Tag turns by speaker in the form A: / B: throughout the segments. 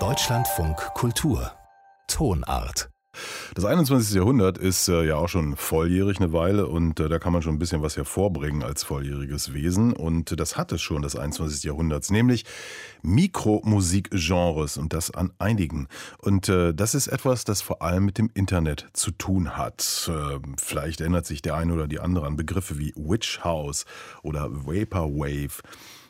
A: Deutschlandfunk Kultur Tonart
B: das 21. Jahrhundert ist äh, ja auch schon volljährig eine Weile und äh, da kann man schon ein bisschen was hervorbringen als volljähriges Wesen. Und das hat es schon, das 21. Jahrhunderts, nämlich Mikromusikgenres und das an einigen. Und äh, das ist etwas, das vor allem mit dem Internet zu tun hat. Äh, vielleicht erinnert sich der eine oder die andere an Begriffe wie Witch House oder Vaporwave.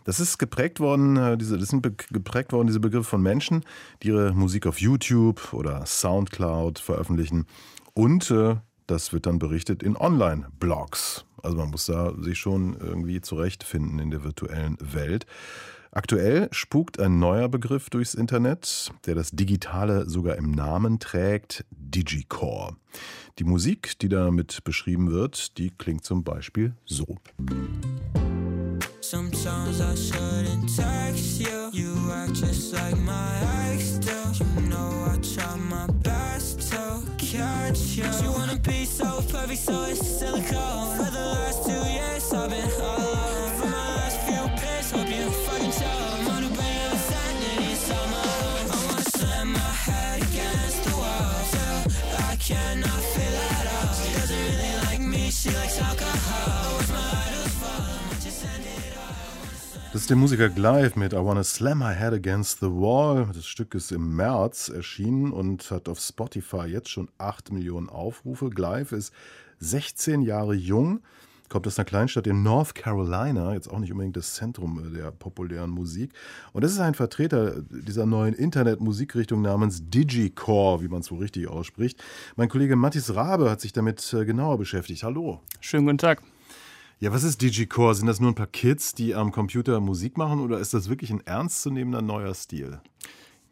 B: Das ist geprägt worden, äh, diese, das sind geprägt worden, diese Begriffe von Menschen, die ihre Musik auf YouTube oder Soundcloud veröffentlichen. Und äh, das wird dann berichtet in Online-Blogs. Also man muss da sich schon irgendwie zurechtfinden in der virtuellen Welt. Aktuell spukt ein neuer Begriff durchs Internet, der das Digitale sogar im Namen trägt, Digicore. Die Musik, die damit beschrieben wird, die klingt zum Beispiel so. Sometimes I shouldn't text you. You act just like my ex do. You know I try my best to catch you. You wanna be so perfect, so it's silicone. For the last two years, I've been alone. For my last few pics, hope you fucking choke. I'm on a bring of insanity, summer. I wanna slam my head against the wall. So I cannot feel at all. She doesn't really like me, she likes alcohol. Where's my fall? Das ist der Musiker Glyve mit I Wanna Slam My Head Against the Wall. Das Stück ist im März erschienen und hat auf Spotify jetzt schon 8 Millionen Aufrufe. Glyve ist 16 Jahre jung, kommt aus einer Kleinstadt in North Carolina, jetzt auch nicht unbedingt das Zentrum der populären Musik. Und das ist ein Vertreter dieser neuen Internetmusikrichtung namens Digicore, wie man es so richtig ausspricht. Mein Kollege Mathis Rabe hat sich damit äh, genauer beschäftigt. Hallo.
C: Schönen guten Tag.
B: Ja, was ist Digicore? Sind das nur ein paar Kids, die am Computer Musik machen oder ist das wirklich ein ernstzunehmender neuer Stil?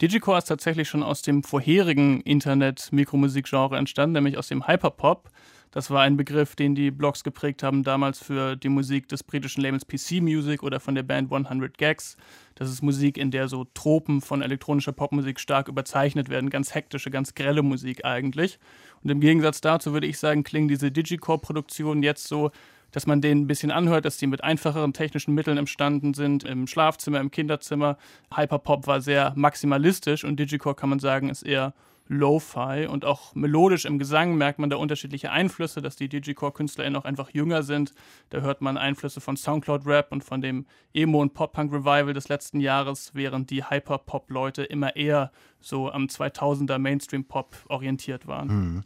C: Digicore ist tatsächlich schon aus dem vorherigen Internet-Mikromusikgenre entstanden, nämlich aus dem Hyperpop. Das war ein Begriff, den die Blogs geprägt haben, damals für die Musik des britischen Labels PC Music oder von der Band 100 Gags. Das ist Musik, in der so Tropen von elektronischer Popmusik stark überzeichnet werden. Ganz hektische, ganz grelle Musik eigentlich. Und im Gegensatz dazu würde ich sagen, klingen diese Digicore-Produktionen jetzt so, dass man denen ein bisschen anhört, dass die mit einfacheren technischen Mitteln entstanden sind, im Schlafzimmer, im Kinderzimmer. Hyperpop war sehr maximalistisch und Digicore kann man sagen, ist eher Lo-Fi und auch melodisch im Gesang merkt man da unterschiedliche Einflüsse, dass die Digicore-KünstlerInnen auch einfach jünger sind. Da hört man Einflüsse von Soundcloud-Rap und von dem Emo- und Pop-Punk-Revival des letzten Jahres, während die Hyper-Pop-Leute immer eher so am 2000er Mainstream-Pop orientiert waren. Hm.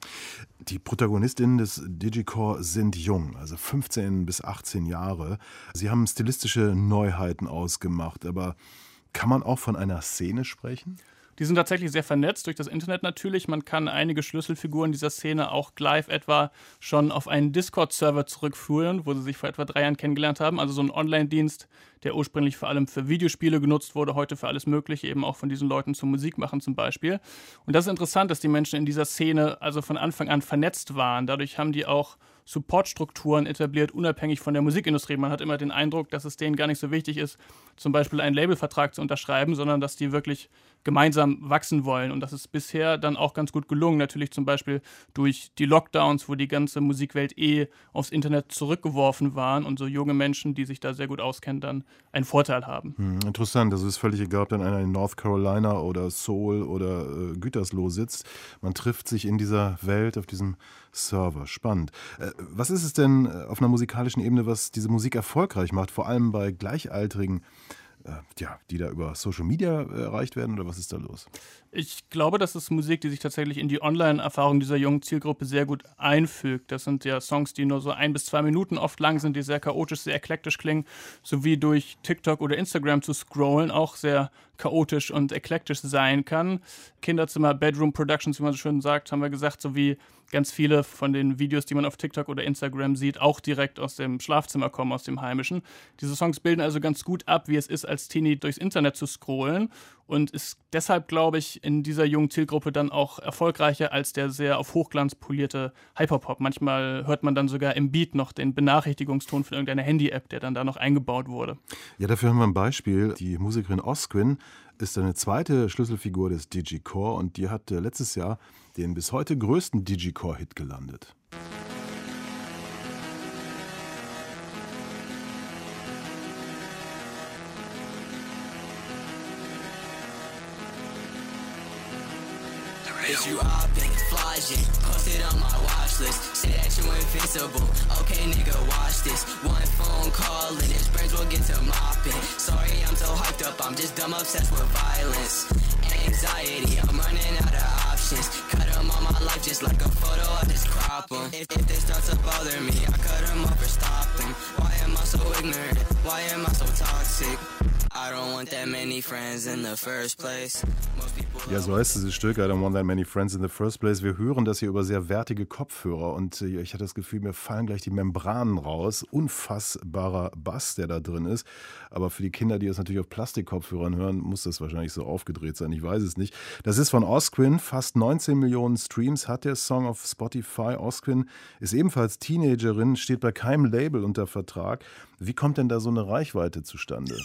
B: Die Protagonistinnen des Digicore sind jung, also 15 bis 18 Jahre. Sie haben stilistische Neuheiten ausgemacht, aber kann man auch von einer Szene sprechen?
C: Die sind tatsächlich sehr vernetzt durch das Internet natürlich. Man kann einige Schlüsselfiguren dieser Szene auch live etwa schon auf einen Discord-Server zurückführen, wo sie sich vor etwa drei Jahren kennengelernt haben. Also so ein Online-Dienst, der ursprünglich vor allem für Videospiele genutzt wurde, heute für alles Mögliche, eben auch von diesen Leuten zum Musik machen zum Beispiel. Und das ist interessant, dass die Menschen in dieser Szene also von Anfang an vernetzt waren. Dadurch haben die auch Supportstrukturen etabliert, unabhängig von der Musikindustrie. Man hat immer den Eindruck, dass es denen gar nicht so wichtig ist, zum Beispiel einen Labelvertrag zu unterschreiben, sondern dass die wirklich gemeinsam wachsen wollen. Und das ist bisher dann auch ganz gut gelungen. Natürlich zum Beispiel durch die Lockdowns, wo die ganze Musikwelt eh aufs Internet zurückgeworfen waren und so junge Menschen, die sich da sehr gut auskennen, dann einen Vorteil haben.
B: Hm, interessant. Das ist völlig egal, ob dann einer in North Carolina oder Seoul oder äh, Gütersloh sitzt. Man trifft sich in dieser Welt, auf diesem Server. Spannend. Äh, was ist es denn äh, auf einer musikalischen Ebene, was diese Musik erfolgreich macht, vor allem bei Gleichaltrigen? Äh, ja, die da über Social Media äh, erreicht werden oder was ist da los?
C: Ich glaube, das ist Musik, die sich tatsächlich in die Online-Erfahrung dieser jungen Zielgruppe sehr gut einfügt. Das sind ja Songs, die nur so ein bis zwei Minuten oft lang sind, die sehr chaotisch, sehr eklektisch klingen, sowie durch TikTok oder Instagram zu scrollen auch sehr chaotisch und eklektisch sein kann. Kinderzimmer, Bedroom Productions, wie man so schön sagt, haben wir gesagt, sowie ganz viele von den Videos, die man auf TikTok oder Instagram sieht, auch direkt aus dem Schlafzimmer kommen, aus dem Heimischen. Diese Songs bilden also ganz gut ab, wie es ist, als Teenie durchs Internet zu scrollen und ist deshalb, glaube ich, in dieser jungen Zielgruppe dann auch erfolgreicher als der sehr auf Hochglanz polierte Hyperpop. Manchmal hört man dann sogar im Beat noch den Benachrichtigungston von irgendeiner Handy-App, der dann da noch eingebaut wurde.
B: Ja, dafür haben wir ein Beispiel. Die Musikerin Osquin ist eine zweite Schlüsselfigur des Digicore und die hat äh, letztes Jahr den bis heute größten Digicore-Hit gelandet.
D: Bitch, you opping, flogging, posted on my watch list. Say that you invincible. Okay, nigga, watch this. One phone call and his brains will get to mopping. Sorry, I'm so hyped up. I'm just dumb obsessed with violence. Anxiety, I'm running out of options. Cut them on my life just like a photo. I just crop them. If, if they start to bother me, I cut them off or stop them. Why am I so ignorant? Why am I so toxic? I don't want that many friends in the first place.
B: Ja, so heißt dieses Stück, I don't want that many friends in the first place. Wir hören das hier über sehr wertige Kopfhörer und äh, ich hatte das Gefühl, mir fallen gleich die Membranen raus. Unfassbarer Bass, der da drin ist. Aber für die Kinder, die das natürlich auf Plastikkopfhörern hören, muss das wahrscheinlich so aufgedreht sein. Ich weiß es nicht. Das ist von Osquin. Fast 19 Millionen Streams hat der Song auf Spotify. Osquin ist ebenfalls Teenagerin, steht bei keinem Label unter Vertrag. Wie kommt denn da so eine Reichweite zustande?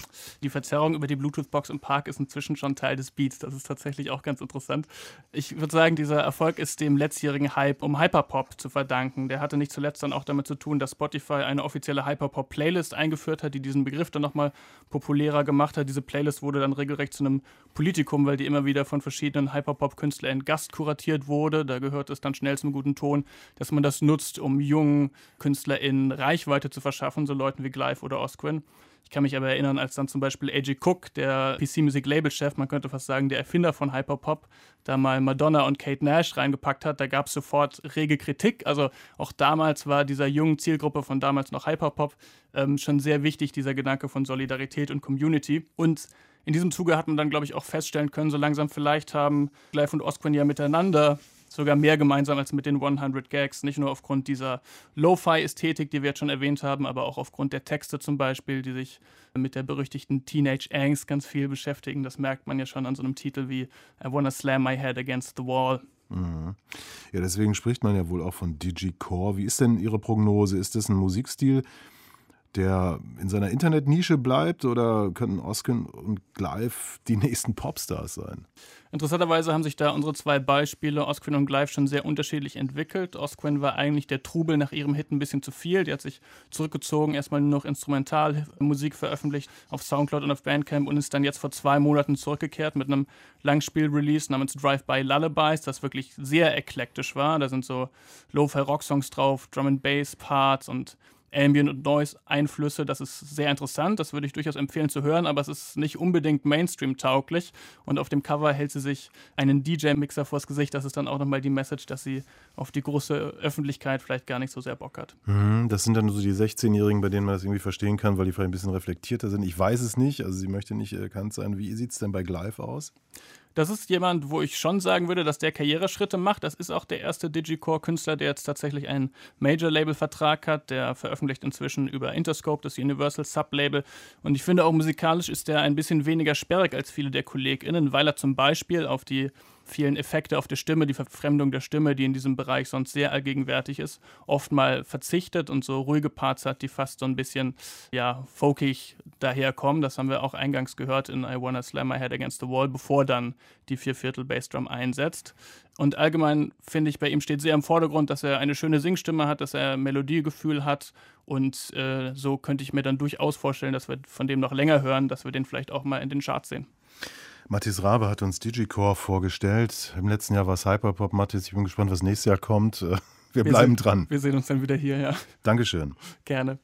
C: Die Verzerrung über die Bluetooth-Box im Park ist inzwischen schon Teil des Beats. Das ist tatsächlich auch ganz interessant. Ich würde sagen, dieser Erfolg ist dem letztjährigen Hype um Hyperpop zu verdanken. Der hatte nicht zuletzt dann auch damit zu tun, dass Spotify eine offizielle Hyperpop-Playlist eingeführt hat, die diesen Begriff dann nochmal populärer gemacht hat. Diese Playlist wurde dann regelrecht zu einem Politikum, weil die immer wieder von verschiedenen Hyperpop-KünstlerInnen gastkuratiert wurde. Da gehört es dann schnell zum guten Ton, dass man das nutzt, um jungen KünstlerInnen Reichweite zu verschaffen, so Leuten wie Live oder Osquin. Ich kann mich aber erinnern, als dann zum Beispiel AJ Cook, der PC Music Label Chef, man könnte fast sagen, der Erfinder von Hyperpop, da mal Madonna und Kate Nash reingepackt hat, da gab es sofort rege Kritik. Also auch damals war dieser jungen Zielgruppe von damals noch Hyperpop ähm, schon sehr wichtig, dieser Gedanke von Solidarität und Community. Und in diesem Zuge hat man dann, glaube ich, auch feststellen können, so langsam vielleicht haben Live und Osquin ja miteinander sogar mehr gemeinsam als mit den 100 Gags. Nicht nur aufgrund dieser Lo-Fi-Ästhetik, die wir jetzt schon erwähnt haben, aber auch aufgrund der Texte zum Beispiel, die sich mit der berüchtigten Teenage Angst ganz viel beschäftigen. Das merkt man ja schon an so einem Titel wie I Wanna Slam My Head Against the Wall.
B: Mhm. Ja, deswegen spricht man ja wohl auch von Digicore. Wie ist denn Ihre Prognose? Ist das ein Musikstil, der in seiner Internetnische bleibt oder könnten Oskin und Gleif die nächsten Popstars sein?
C: Interessanterweise haben sich da unsere zwei Beispiele, Osquin und Gleif, schon sehr unterschiedlich entwickelt. Osquin war eigentlich der Trubel nach ihrem Hit ein bisschen zu viel. Die hat sich zurückgezogen, erstmal nur noch Instrumentalmusik veröffentlicht auf Soundcloud und auf Bandcamp und ist dann jetzt vor zwei Monaten zurückgekehrt mit einem Langspiel-Release namens Drive-By Lullabies, das wirklich sehr eklektisch war. Da sind so Lo-Fi-Rock-Songs drauf, Drum-and-Bass-Parts und Ambient und Noise-Einflüsse. Das ist sehr interessant, das würde ich durchaus empfehlen zu hören, aber es ist nicht unbedingt Mainstream-tauglich. Und auf dem Cover hält sie sich einen DJ-Mixer vors Gesicht. Das ist dann auch nochmal die Message, dass sie auf die große Öffentlichkeit vielleicht gar nicht so sehr Bock hat.
B: Mhm, das sind dann so die 16-Jährigen, bei denen man das irgendwie verstehen kann, weil die vielleicht ein bisschen reflektierter sind. Ich weiß es nicht, also sie möchte nicht erkannt sein. Wie sieht es denn bei Gleif aus?
C: Das ist jemand, wo ich schon sagen würde, dass der Karriereschritte macht. Das ist auch der erste Digicore-Künstler, der jetzt tatsächlich einen Major-Label-Vertrag hat. Der veröffentlicht inzwischen über Interscope, das Universal Sub-Label. Und ich finde auch musikalisch ist der ein bisschen weniger sperrig als viele der KollegInnen, weil er zum Beispiel auf die vielen Effekte auf der Stimme, die Verfremdung der Stimme, die in diesem Bereich sonst sehr allgegenwärtig ist, oft mal verzichtet und so ruhige Parts hat, die fast so ein bisschen, ja, folkig daherkommen. Das haben wir auch eingangs gehört in I Wanna Slam My Head Against the Wall, bevor dann die Vierviertel Bassdrum einsetzt. Und allgemein finde ich, bei ihm steht sehr im Vordergrund, dass er eine schöne Singstimme hat, dass er Melodiegefühl hat. Und äh, so könnte ich mir dann durchaus vorstellen, dass wir von dem noch länger hören, dass wir den vielleicht auch mal in den Charts sehen.
B: Mathis Rabe hat uns Digicore vorgestellt. Im letzten Jahr war es Hyperpop. Mathis, ich bin gespannt, was nächstes Jahr kommt. Wir, wir bleiben
C: sehen,
B: dran.
C: Wir sehen uns dann wieder hier, ja.
B: Dankeschön.
C: Gerne.